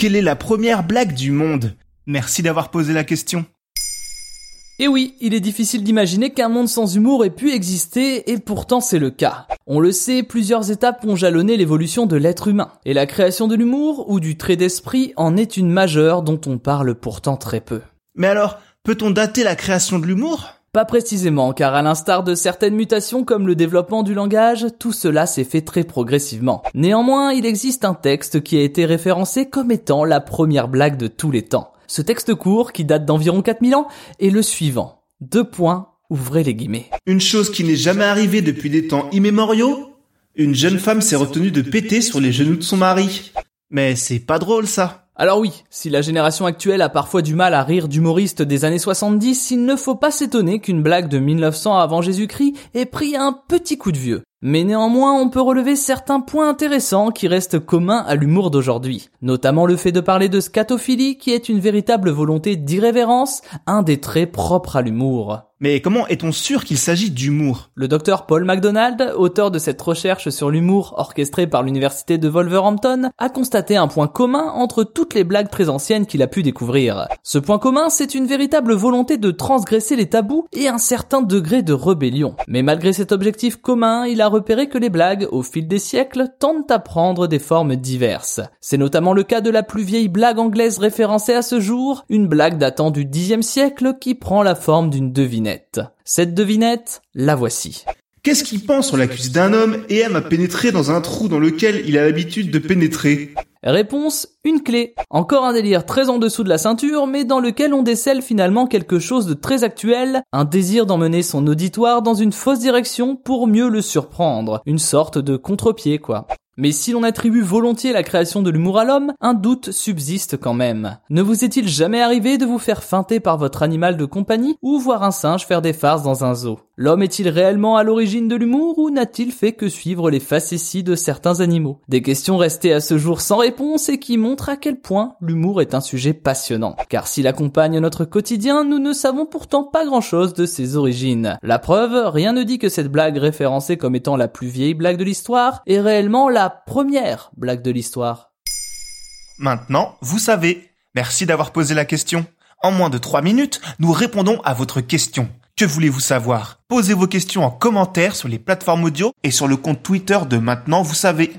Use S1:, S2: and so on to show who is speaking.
S1: Quelle est la première blague du monde? Merci d'avoir posé la question.
S2: Et oui, il est difficile d'imaginer qu'un monde sans humour ait pu exister, et pourtant c'est le cas. On le sait, plusieurs étapes ont jalonné l'évolution de l'être humain, et la création de l'humour ou du trait d'esprit en est une majeure dont on parle pourtant très peu.
S1: Mais alors, peut-on dater la création de l'humour?
S2: Pas précisément, car à l'instar de certaines mutations comme le développement du langage, tout cela s'est fait très progressivement. Néanmoins, il existe un texte qui a été référencé comme étant la première blague de tous les temps. Ce texte court, qui date d'environ 4000 ans, est le suivant. Deux points, ouvrez les guillemets.
S1: Une chose qui n'est jamais arrivée depuis des temps immémoriaux Une jeune femme s'est retenue de péter sur les genoux de son mari. Mais c'est pas drôle ça.
S2: Alors oui, si la génération actuelle a parfois du mal à rire d'humoristes des années 70, il ne faut pas s'étonner qu'une blague de 1900 avant Jésus-Christ ait pris un petit coup de vieux. Mais néanmoins, on peut relever certains points intéressants qui restent communs à l'humour d'aujourd'hui. Notamment le fait de parler de scatophilie qui est une véritable volonté d'irrévérence, un des traits propres à l'humour.
S1: Mais comment est-on sûr qu'il s'agit d'humour?
S2: Le docteur Paul MacDonald, auteur de cette recherche sur l'humour orchestrée par l'université de Wolverhampton, a constaté un point commun entre toutes les blagues très anciennes qu'il a pu découvrir. Ce point commun, c'est une véritable volonté de transgresser les tabous et un certain degré de rébellion. Mais malgré cet objectif commun, il a repéré que les blagues, au fil des siècles, tendent à prendre des formes diverses. C'est notamment le cas de la plus vieille blague anglaise référencée à ce jour, une blague datant du Xe siècle qui prend la forme d'une devinette. Cette devinette, la voici.
S1: Qu'est-ce qu'il pense on l'accuse d'un homme et aime à pénétrer dans un trou dans lequel il a l'habitude de pénétrer?
S2: Réponse, une clé. Encore un délire très en dessous de la ceinture, mais dans lequel on décèle finalement quelque chose de très actuel, un désir d'emmener son auditoire dans une fausse direction pour mieux le surprendre. Une sorte de contre-pied, quoi. Mais si l'on attribue volontiers la création de l'humour à l'homme, un doute subsiste quand même. Ne vous est-il jamais arrivé de vous faire feinter par votre animal de compagnie ou voir un singe faire des farces dans un zoo? L'homme est-il réellement à l'origine de l'humour ou n'a-t-il fait que suivre les facéties de certains animaux? Des questions restées à ce jour sans réponse et qui montrent à quel point l'humour est un sujet passionnant. Car s'il accompagne notre quotidien, nous ne savons pourtant pas grand-chose de ses origines. La preuve, rien ne dit que cette blague référencée comme étant la plus vieille blague de l'histoire est réellement la première blague de l'histoire.
S1: Maintenant, vous savez. Merci d'avoir posé la question. En moins de 3 minutes, nous répondons à votre question. Que voulez-vous savoir? Posez vos questions en commentaire sur les plateformes audio et sur le compte Twitter de Maintenant, vous savez.